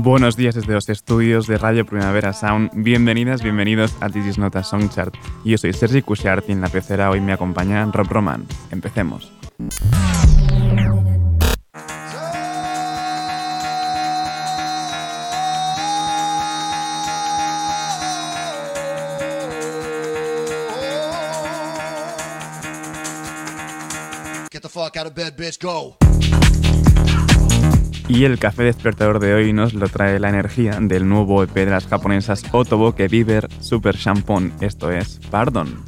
Buenos días desde los estudios de Radio Primavera Sound. Bienvenidas, bienvenidos a This is Not. Yo soy Sergi Cushart y en la pecera hoy me acompaña Rob Roman. Empecemos. Get the fuck out of bed, bitch, go. Y el café despertador de hoy nos lo trae la energía del nuevo EP de las japonesas Otobo que Viver Super Shampoo. Esto es Pardon.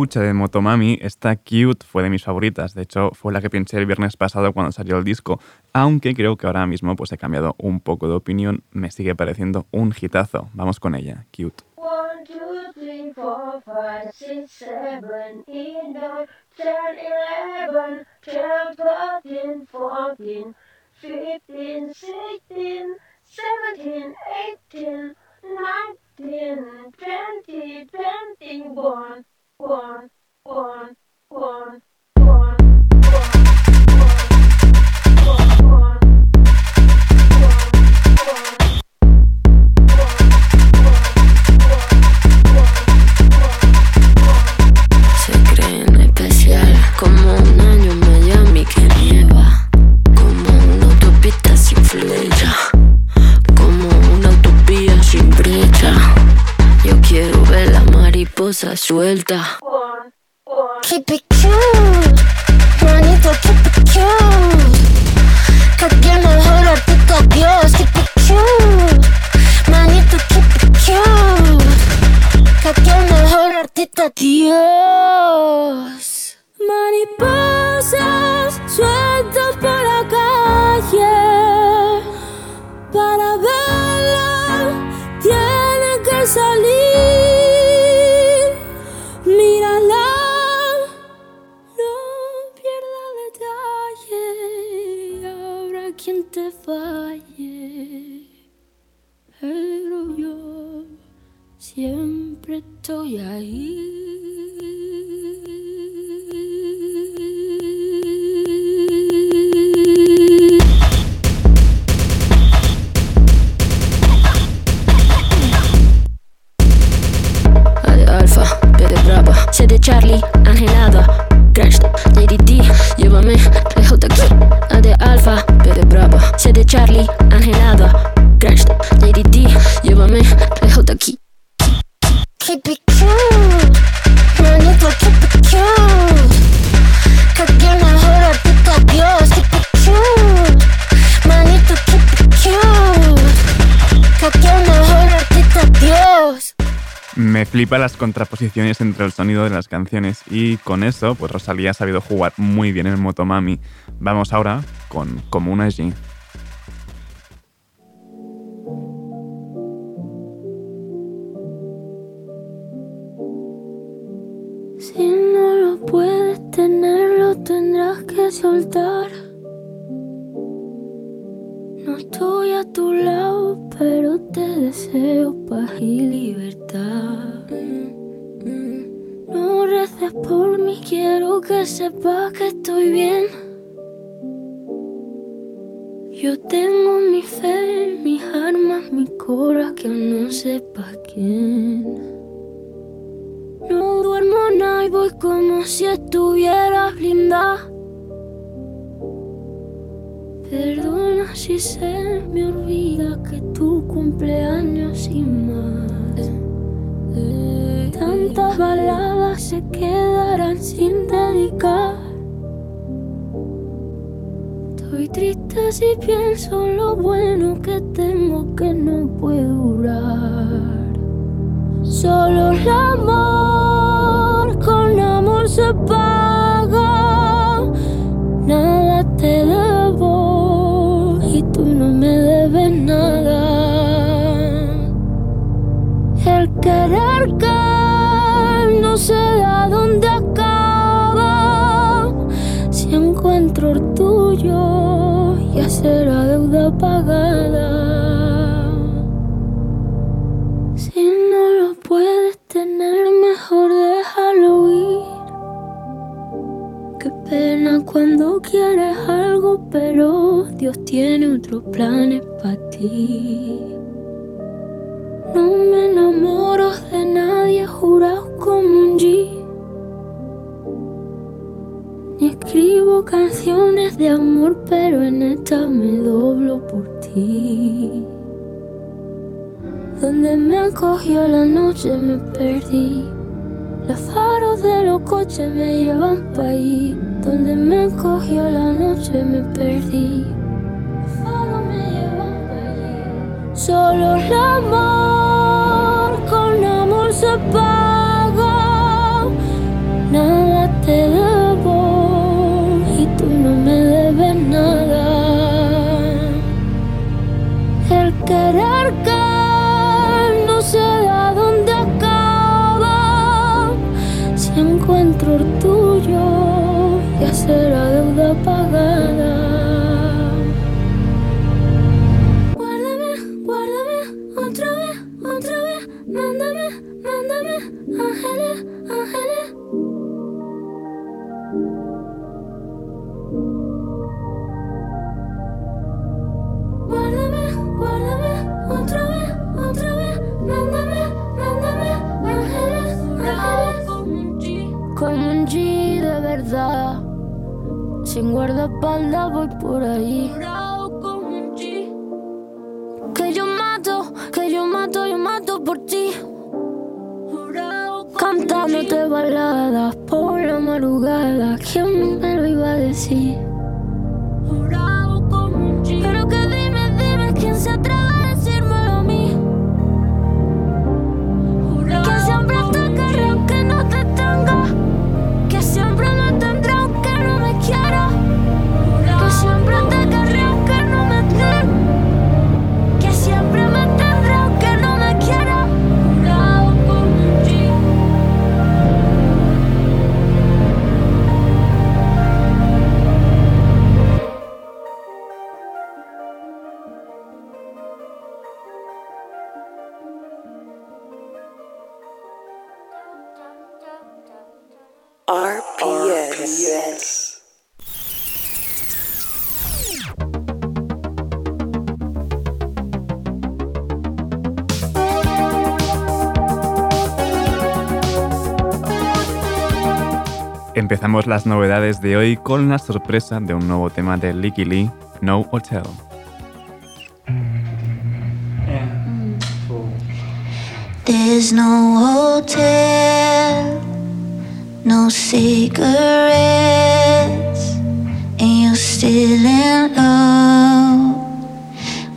Escucha de Motomami, esta Cute fue de mis favoritas. De hecho, fue la que pensé el viernes pasado cuando salió el disco. Aunque creo que ahora mismo pues, he cambiado un poco de opinión. Me sigue pareciendo un hitazo. Vamos con ella, Cute. 1, 2, 3, 4, 5, 6, 7, 8, 9, 10, 11, 12, 13, 14, 15, 16, 17, 18, 19, ten, twenty, twenty one, one, one, one, one. cosa suelta. Keep it cute, manito, keep it cute. Que tiene Dios, keep it cute, manito, keep it cute. Que tiene Dios. Mariposas sueltas por la calle para verla, tiene que salir. Siempre estoy ahí. Flipa las contraposiciones entre el sonido de las canciones y con eso, pues Rosalía ha sabido jugar muy bien en Motomami. Vamos ahora con Como una G. Si no lo puedes tener, lo tendrás que soltar. No estoy a tu lado, pero te deseo paz y libertad. No reces por mí, quiero que sepas que estoy bien. Yo tengo mi fe, mis armas, mi cora, que no sepas quién. No duermo nada y voy como si estuviera blindada. Perdona si se me olvida que tu cumpleaños y más. Tantas baladas se quedarán sin dedicar. Estoy triste si pienso lo bueno que tengo que no puede durar. Solo el amor con amor se paga. Pero Dios tiene otros planes para ti. No me enamoro de nadie jurado como un G. Ni escribo canciones de amor, pero en esta me doblo por ti. Donde me acogió la noche me perdí. Los faros de los coches me llevan pa' ahí. Donde me acogió la noche me perdí. Faros me llevan pa' allí. Solo el amor con amor se paga. Verdad. Sin guardaespaldas voy por ahí. Que yo mato, que yo mato, yo mato por ti. Cantándote baladas por la madrugada. ¿Quién me lo iba a decir? Empezamos las novedades de hoy con la sorpresa de un nuevo tema de Licky Lee, No Hotel. There's no hotel, no cigarettes, and you're still in love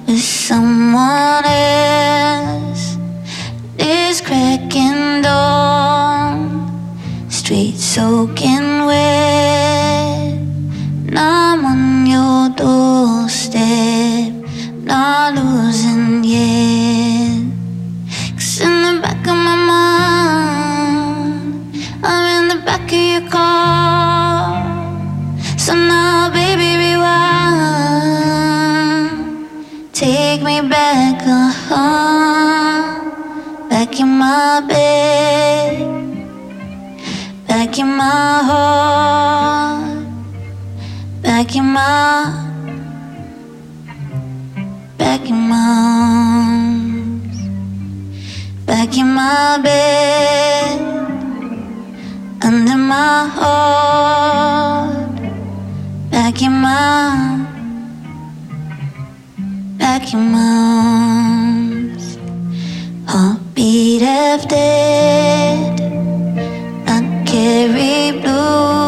with someone else. This cracking street soaking wet, and I'm on your doorstep, not losing yet. Cause in the back of my mind, I'm in the back of your car. So now, baby, rewind. Take me back, uh-huh. Back in my bed. Back in my heart. Back in my. Back in my arms. Back in my bed, under my heart, back in my, back in my arms. Heartbeat half dead, not carry blue.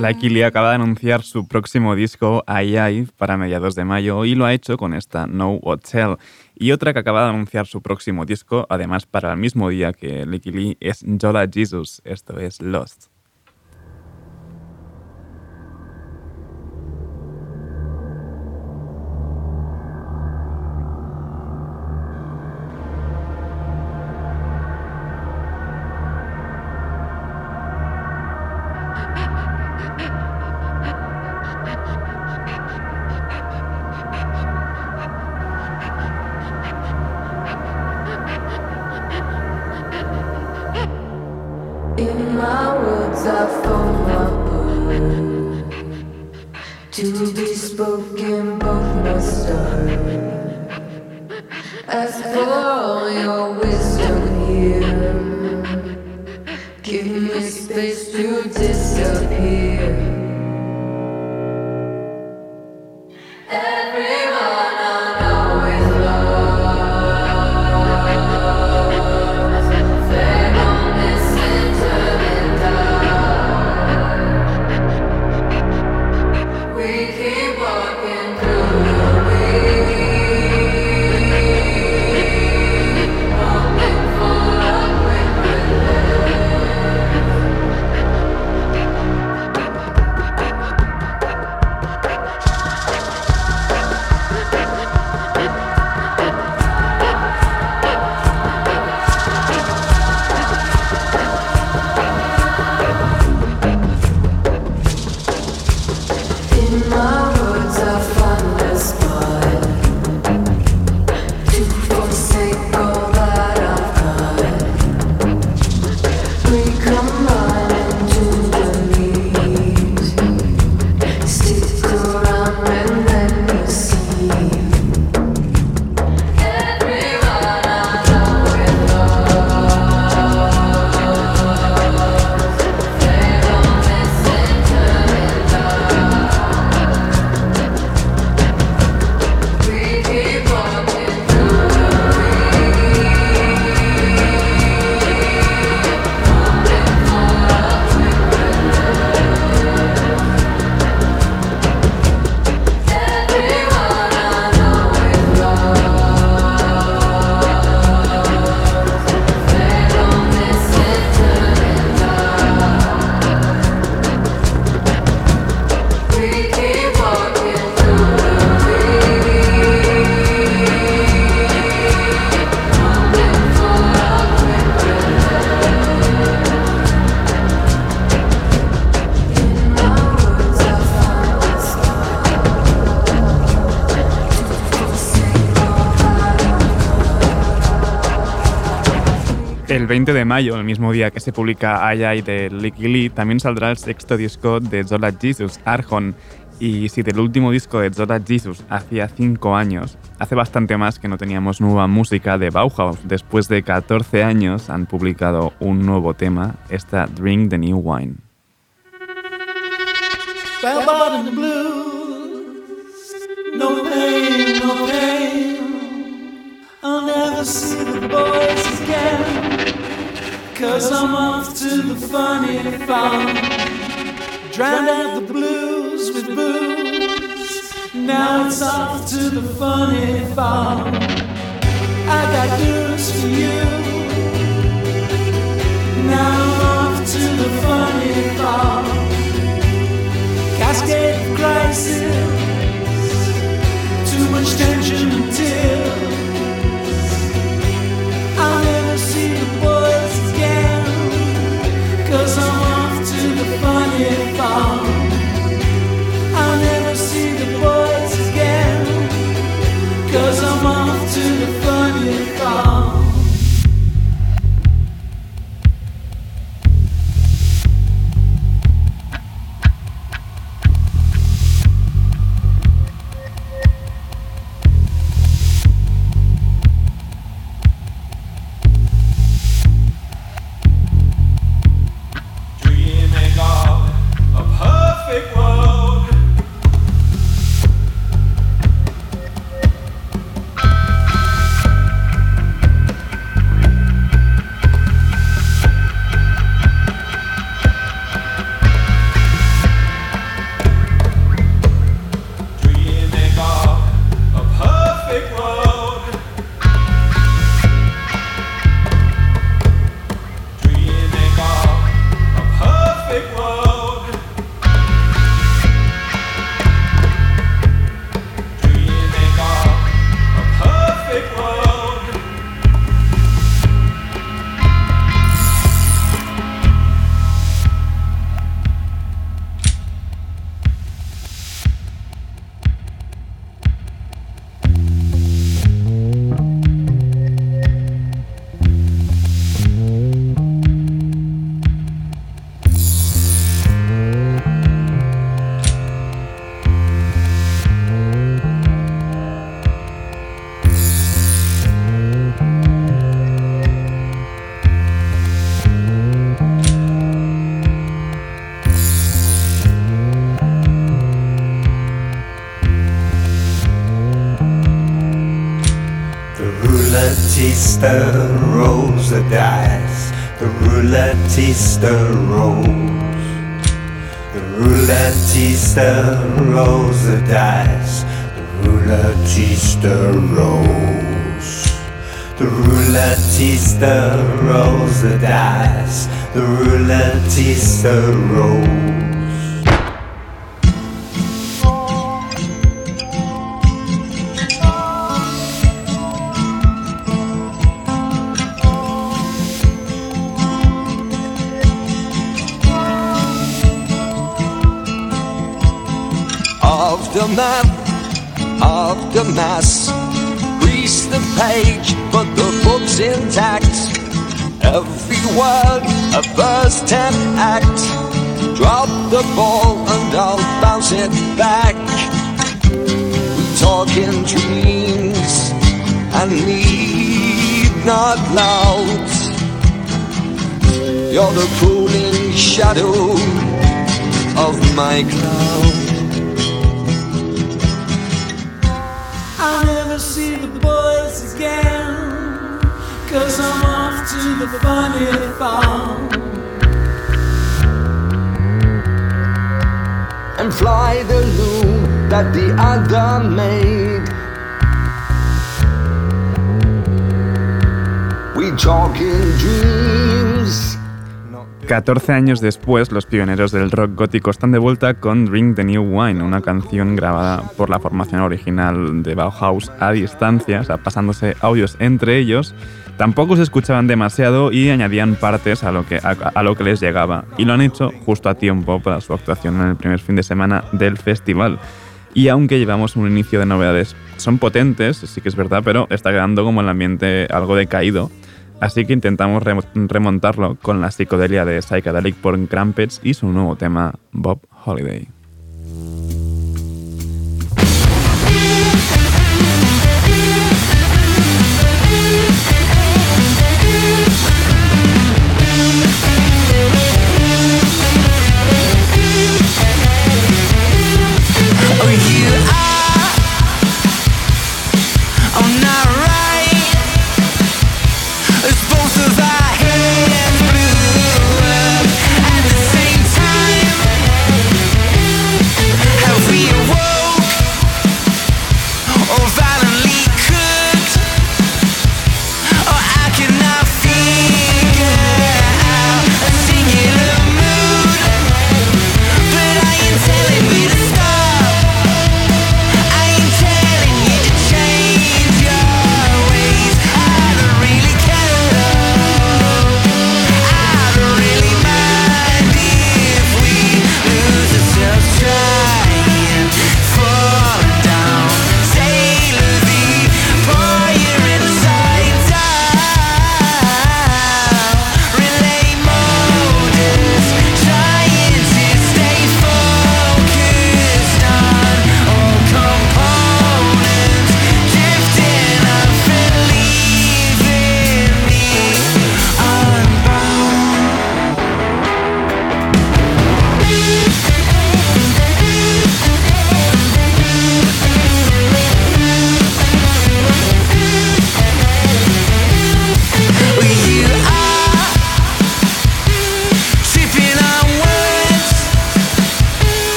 Lucky Lee acaba de anunciar su próximo disco, Ai Ai, para mediados de mayo y lo ha hecho con esta No Hotel. Y otra que acaba de anunciar su próximo disco, además para el mismo día que Lucky Lee, es Jola Jesus, esto es Lost. 20 de mayo, el mismo día que se publica Ay Ay de Licky Lee, también saldrá el sexto disco de Zola Jesus, Arjon. Y si del último disco de Zola Jesus hacía 5 años, hace bastante más que no teníamos nueva música de Bauhaus. Después de 14 años han publicado un nuevo tema, esta Drink the New Wine. Cause I'm off to the funny farm. Drowned out the blues with booze. Now it's off to the funny farm. I got news for you. Now I'm off to the funny farm cascade crisis. Too much tension and tears. Roulettista rolls the dice. The roulettista rolls. The roulettista rolls the dice. The roulettista rolls. The roulettista rolls the dice. The roulettista rolls. Page, but the book's intact. Every word a first ten act. Drop the ball and I'll bounce it back. We talk in dreams and need not loud. You're the cooling shadow of my cloud. Again. Cause I'm off to the funny farm. and fly the loom that the other made. We talk in dreams. 14 años después, los pioneros del rock gótico están de vuelta con Drink the New Wine, una canción grabada por la formación original de Bauhaus a distancia, o sea, pasándose audios entre ellos. Tampoco se escuchaban demasiado y añadían partes a lo, que, a, lo que les llegaba. Y lo han hecho justo a tiempo para su actuación en el primer fin de semana del festival. Y aunque llevamos un inicio de novedades, son potentes, sí que es verdad, pero está quedando como el ambiente algo decaído. Así que intentamos remontarlo con la psicodelia de Psychedelic Porn Crumpets y su nuevo tema, Bob Holiday.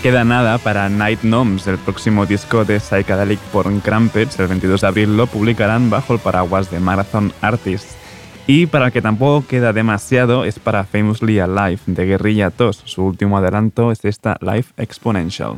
queda nada para Night Gnomes, el próximo disco de Psychedelic Porn Crumpets. El 22 de abril lo publicarán bajo el paraguas de Marathon Artists. Y para el que tampoco queda demasiado es para Famously Alive de Guerrilla Toss. Su último adelanto es esta Life Exponential.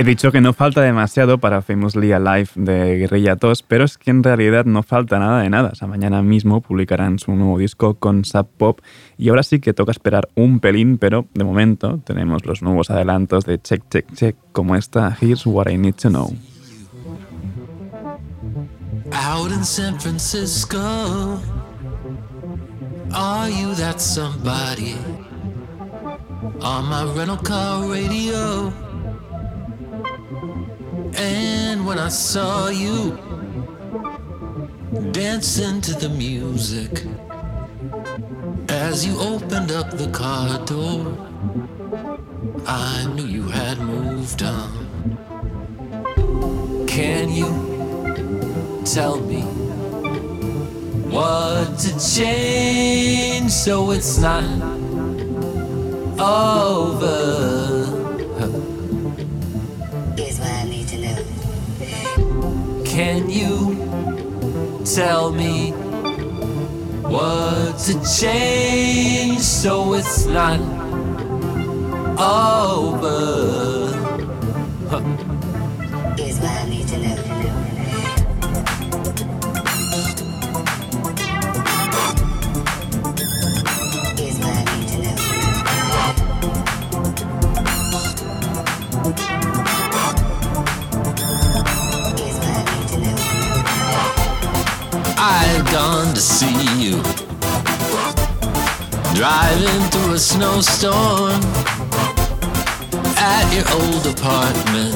He dicho que no falta demasiado para Famously Alive de Guerrilla Tos, pero es que en realidad no falta nada de nada. Mañana mismo publicarán su nuevo disco con Sub Pop y ahora sí que toca esperar un pelín, pero de momento tenemos los nuevos adelantos de Check Check Check como esta Here's What I Need to Know. Out in San Francisco, are you that somebody? On my rental car radio. And when I saw you dancing to the music, as you opened up the car door, I knew you had moved on. Can you tell me what to change so it's not over? Can you tell me what to change so it's not over? Here's to see you driving through a snowstorm at your old apartment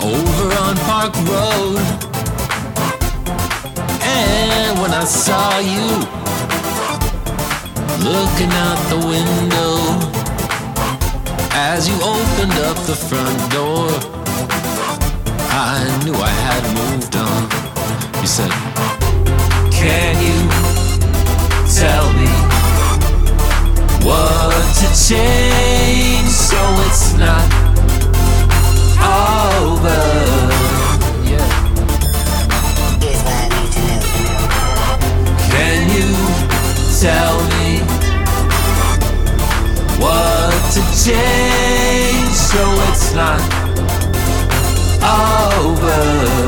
over on Park Road. And when I saw you looking out the window as you opened up the front door, I knew I had moved on. You said, Can you tell me what to change so it's not over? Yeah. Here's what I need to know. Can you tell me what to change so it's not over? Over.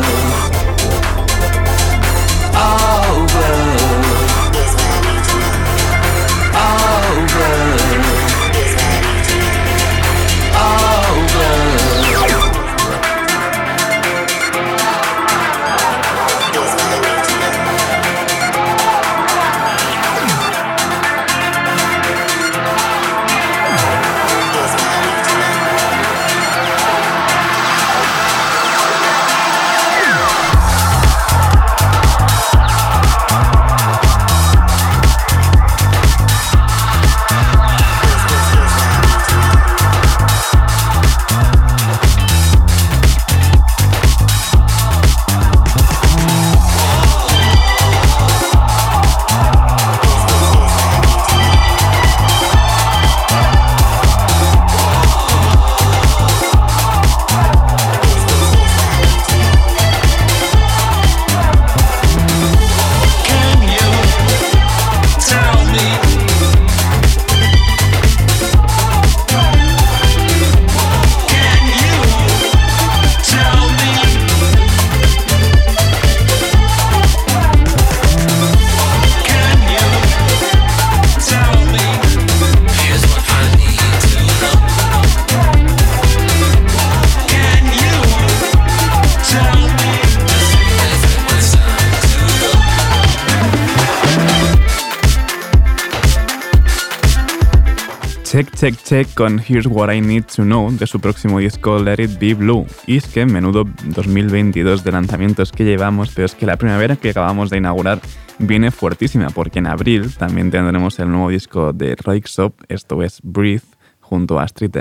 Check Check Check con Here's What I Need to Know de su próximo disco Let It Be Blue. Y es que menudo 2022 de lanzamientos que llevamos, pero es que la primavera que acabamos de inaugurar viene fuertísima porque en abril también tendremos el nuevo disco de Roixop, esto es Breathe, junto a Astrid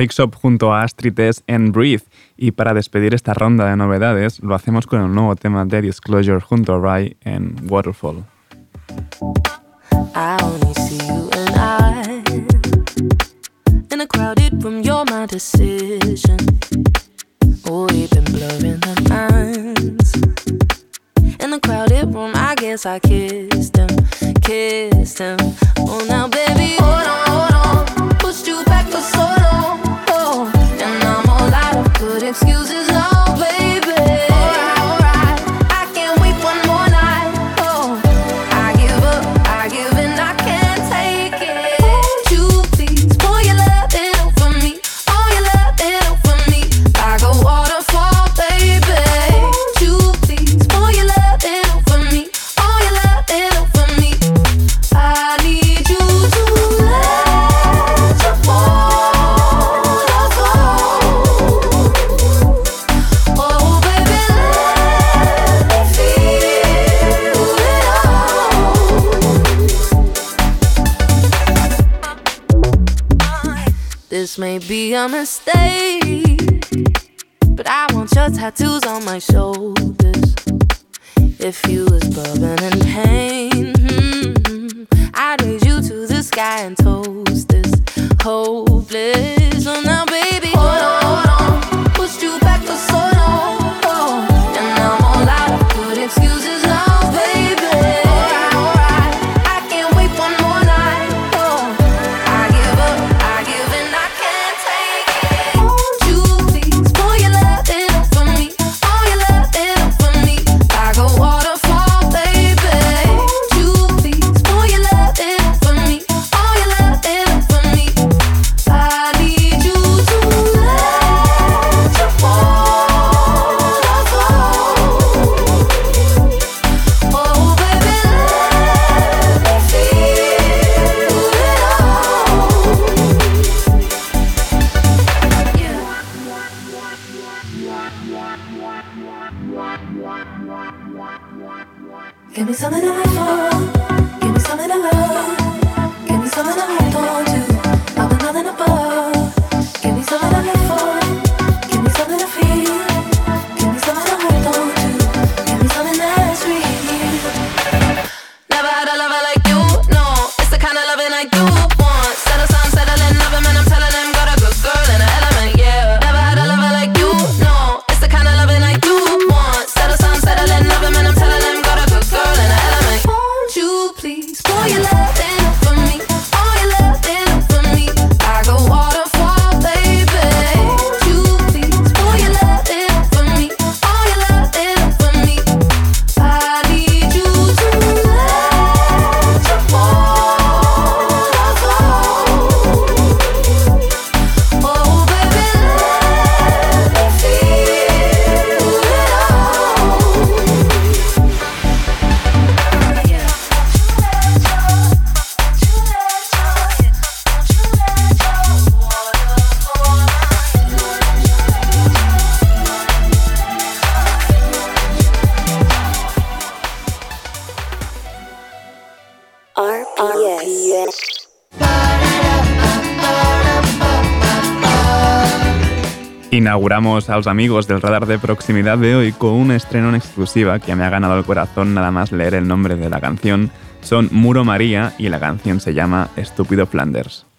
Rixop junto a Astrid S. en Breathe. Y para despedir esta ronda de novedades, lo hacemos con el nuevo tema de Disclosure junto a Rai en Waterfall. I only see you and I In a crowded room, you're my decision Oh, we've been blurring the lines In the crowded room, I guess I kissed him Kissed him Oh, now baby, hold on may be a mistake, but I want your tattoos on my shoulders. If you was bubbling in pain, hmm, I'd raise you to the sky and toast this hopeless. Oh so now, baby, hold on. Hold on. Inauguramos a los amigos del radar de proximidad de hoy con un estreno en exclusiva que me ha ganado el corazón nada más leer el nombre de la canción. Son Muro María y la canción se llama Estúpido Flanders.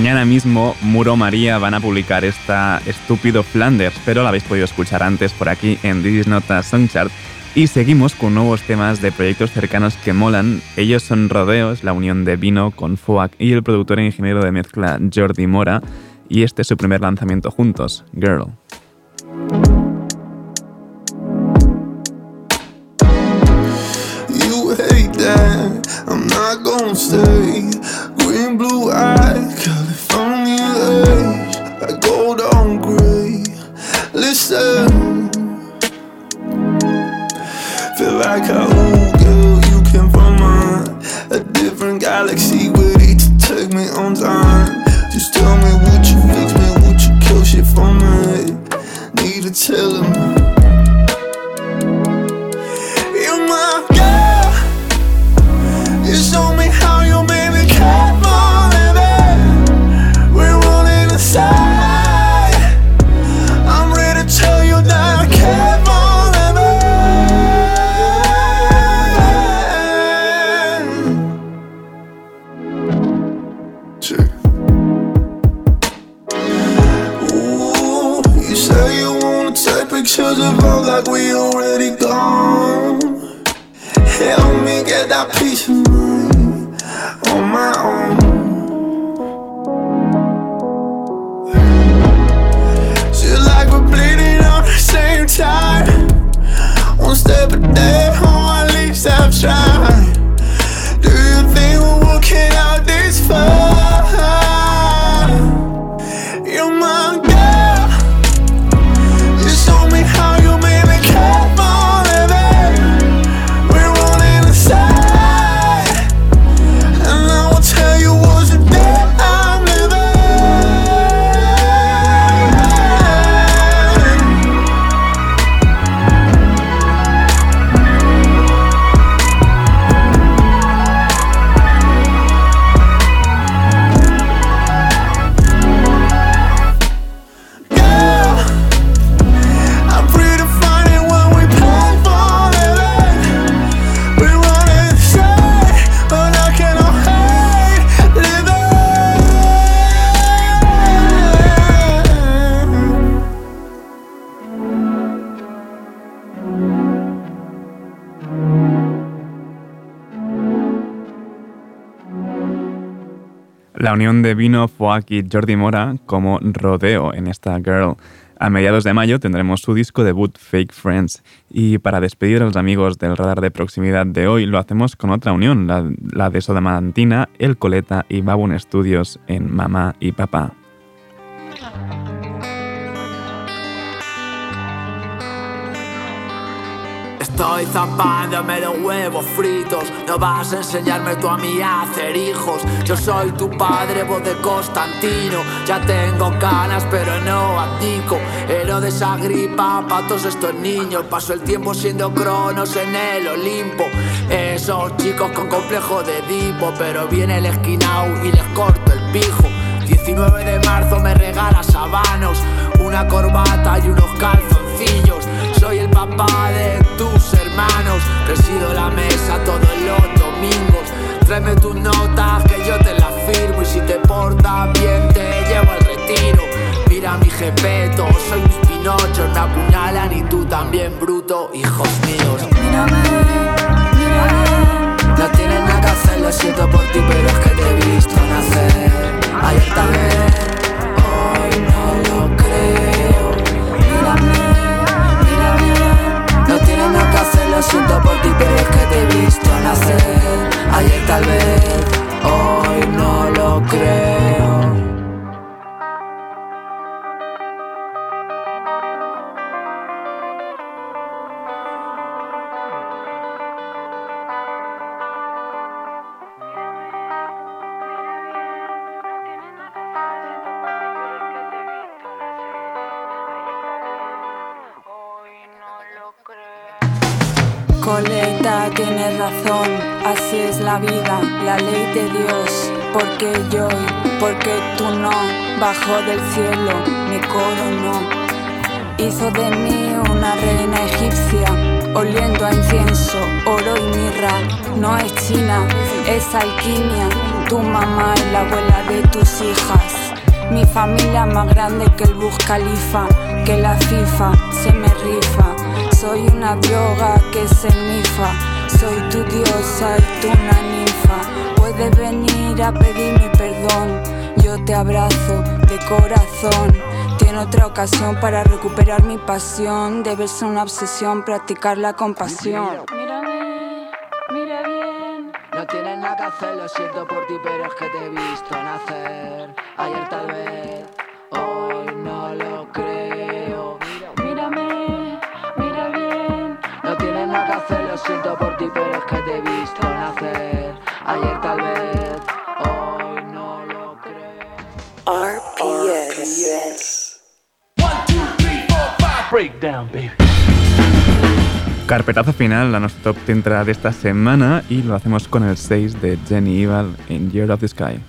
Mañana mismo Muro María van a publicar esta Estúpido Flanders, pero la habéis podido escuchar antes por aquí en This Is Not a Song Chart. Y seguimos con nuevos temas de proyectos cercanos que molan. Ellos son Rodeos, la unión de Vino con Foak y el productor e ingeniero de mezcla Jordi Mora. Y este es su primer lanzamiento juntos, Girl. Galaxy, ready to take me on time. Just tell me would you fix me, would you kill shit for me? Need to tell him. Pictures like we already gone. Help me get that peace of mind on my own. Feel like we're bleeding on the same time. One step a day, or at least I've tried. Do you think we're working out this far? La unión de Vino, Foak y Jordi Mora como rodeo en esta Girl. A mediados de mayo tendremos su disco debut Fake Friends. Y para despedir a los amigos del radar de proximidad de hoy, lo hacemos con otra unión, la, la de Sodamantina, El Coleta y Babun Studios en Mamá y Papá. Estoy zapándome los huevos fritos. No vas a enseñarme tú a mí a hacer hijos. Yo soy tu padre, voz de Constantino. Ya tengo canas, pero no abdico. Herodes Agripa, pa' todos estos niños. Paso el tiempo siendo cronos en el Olimpo. Esos chicos con complejo de Edipo. Pero viene el esquinao y les corto el pijo. 19 de marzo me regala sabanos, una corbata y unos calzoncillos. Soy el papá de tus hermanos, presido la mesa todos los domingos. Tráeme tus notas que yo te las firmo y si te portas bien te llevo al retiro. Mira mi jepeto, soy mis pinochos, me apuñalan y tú también bruto, hijos míos. Mírame, mírame. No tienes nada que hacer, lo siento por ti, pero es que te he visto nacer. Ayer también, hoy siento por ti, pero es que te he visto nacer. Ayer tal vez, hoy no lo creo. La vida, la ley de Dios. Porque yo y porque tú no, bajo del cielo, mi coro no. Hizo de mí una reina egipcia, oliendo a incienso oro y mirra. No es China, es alquimia. Tu mamá es la abuela de tus hijas. Mi familia más grande que el Burj Khalifa, que la FIFA se me rifa. Soy una droga que se nifa. Soy tu diosa y tú una ninfa. Puedes venir a pedir mi perdón. Yo te abrazo de corazón. Tiene otra ocasión para recuperar mi pasión. Debe ser una obsesión practicar la compasión. Mírame, mira bien. No tienes nada que hacer, lo siento por ti, pero es que te he visto nacer. Ayer tal vez, siento por ti, pero es que te he visto nacer. Ayer tal vez, hoy no lo creo. RPS. Breakdown, baby. Carpetazo final a nuestro top 30 de esta semana y lo hacemos con el 6 de Jenny Evil en Year of the Sky.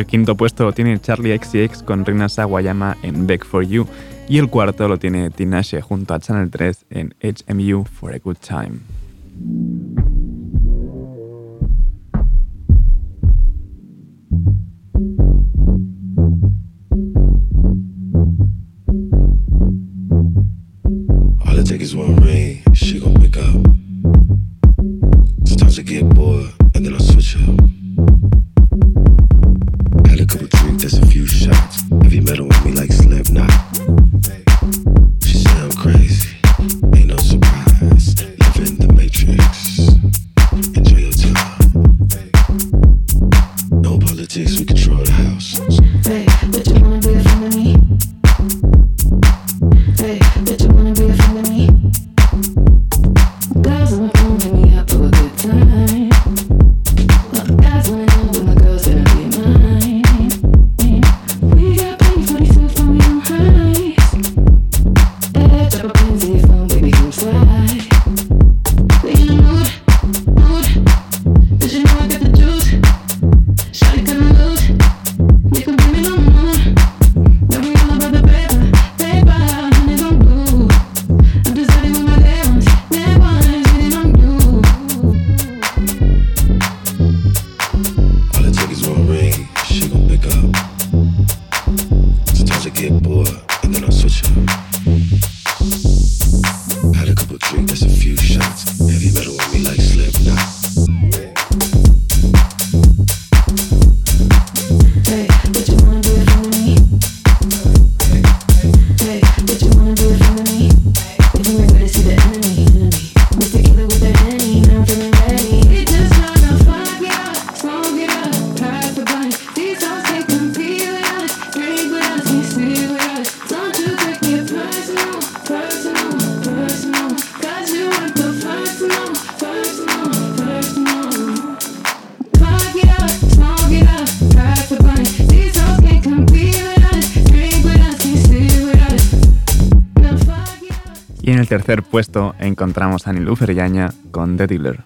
El quinto puesto lo tiene Charlie XCX con Rina Sawayama en Beg for You y el cuarto lo tiene Tinashe junto a Channel 3 en HMU for a Good Time. Encontramos a Nilufer Yaña con The Dealer.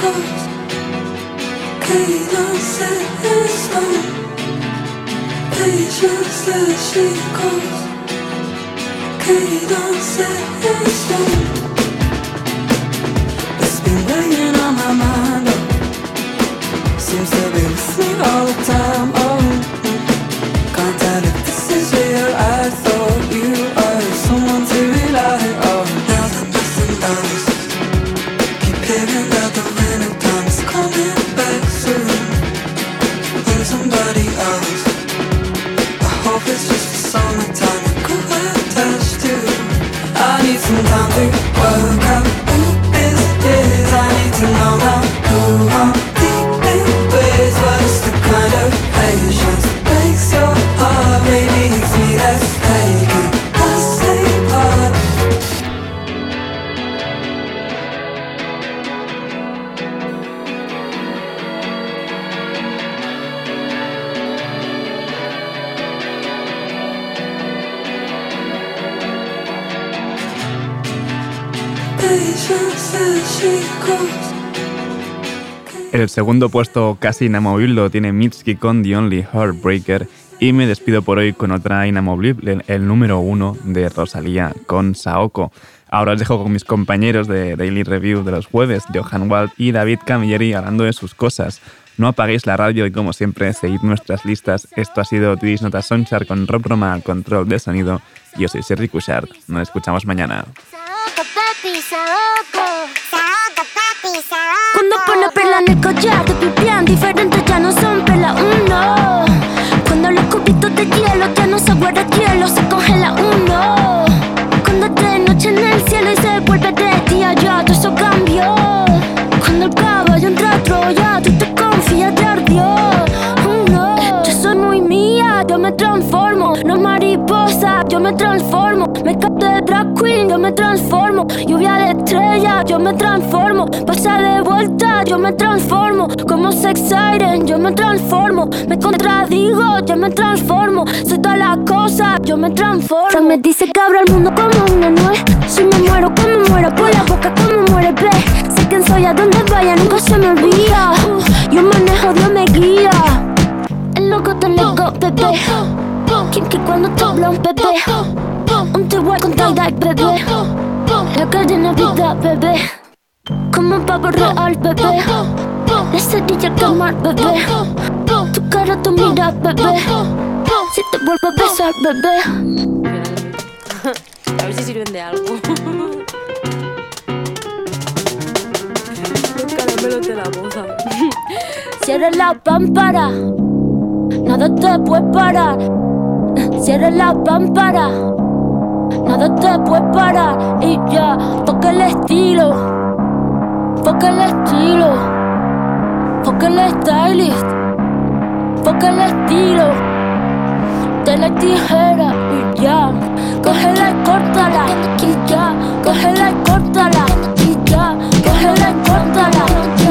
Calls. Cadence in stone. Patience says she calls. It's been weighing on my mind. Seems to be with all the time. Segundo puesto casi inamovible lo tiene Mitski con The Only Heartbreaker y me despido por hoy con otra inamovible, el número uno de Rosalía con Saoko. Ahora os dejo con mis compañeros de Daily Review de los jueves, Johan Wald y David Camilleri hablando de sus cosas. No apaguéis la radio y como siempre, seguid nuestras listas. Esto ha sido Tidis Nota Sonchar con Rob Roma control de sonido. Yo soy Sergi Cushard. Nos escuchamos mañana. Cuando pone perla en el collar te pipián diferentes ya no son perla uno. Cuando los cubitos de hielo ya no se guarda hielo, se congela uno. Cuando es de noche en el cielo y se vuelve de día ya todo eso cambió. Cuando el caballo entra a Troya, tú te confías de ardió. Uno. Yo soy muy mía, yo me transformo. No mariposa, yo me transformo. Me de drag queen, yo me transformo. Yo me transformo. Pasa de vuelta, yo me transformo. Como sex siren, yo me transformo. Me contradigo, yo me transformo. Soy todas las cosas, yo me transformo. Fran me dice que abro el mundo como una nuez. Si me muero, como muero, por la boca, como muere, ve. Sé quién soy, a donde vaya, nunca se me olvida. Yo manejo, Dios me guía. El loco te lego, bebé. Quien que cuando te habla un bebé. Un te voy con tie-dye, bebé. La cadena vida, bebé. Como un pavo real, bebé. La cerilla al mar, bebé. Tu cara, tu mira, bebé. Si te vuelvo a besar, bebé. A ver si sirven de algo. Los caramelos de la boda. Cierra la pámpara. Nada te puede parar. Cierra la pámpara. No te puedes parar y ya. Toca el estilo, toca el estilo, toca el stylist, toca el estilo. De la tijera y ya. Cógela y córtala y ya. Cógela y córtala y ya. Cógela y y ya.